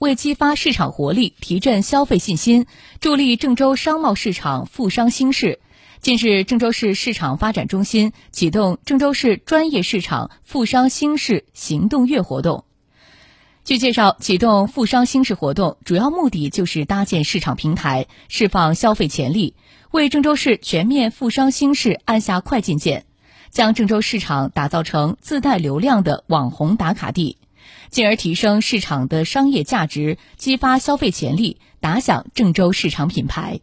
为激发市场活力、提振消费信心，助力郑州商贸市场富商兴市，近日，郑州市市场发展中心启动郑州市专业市场富商兴市行动月活动。据介绍，启动富商兴市活动主要目的就是搭建市场平台，释放消费潜力，为郑州市全面富商兴市按下快进键，将郑州市场打造成自带流量的网红打卡地。进而提升市场的商业价值，激发消费潜力，打响郑州市场品牌。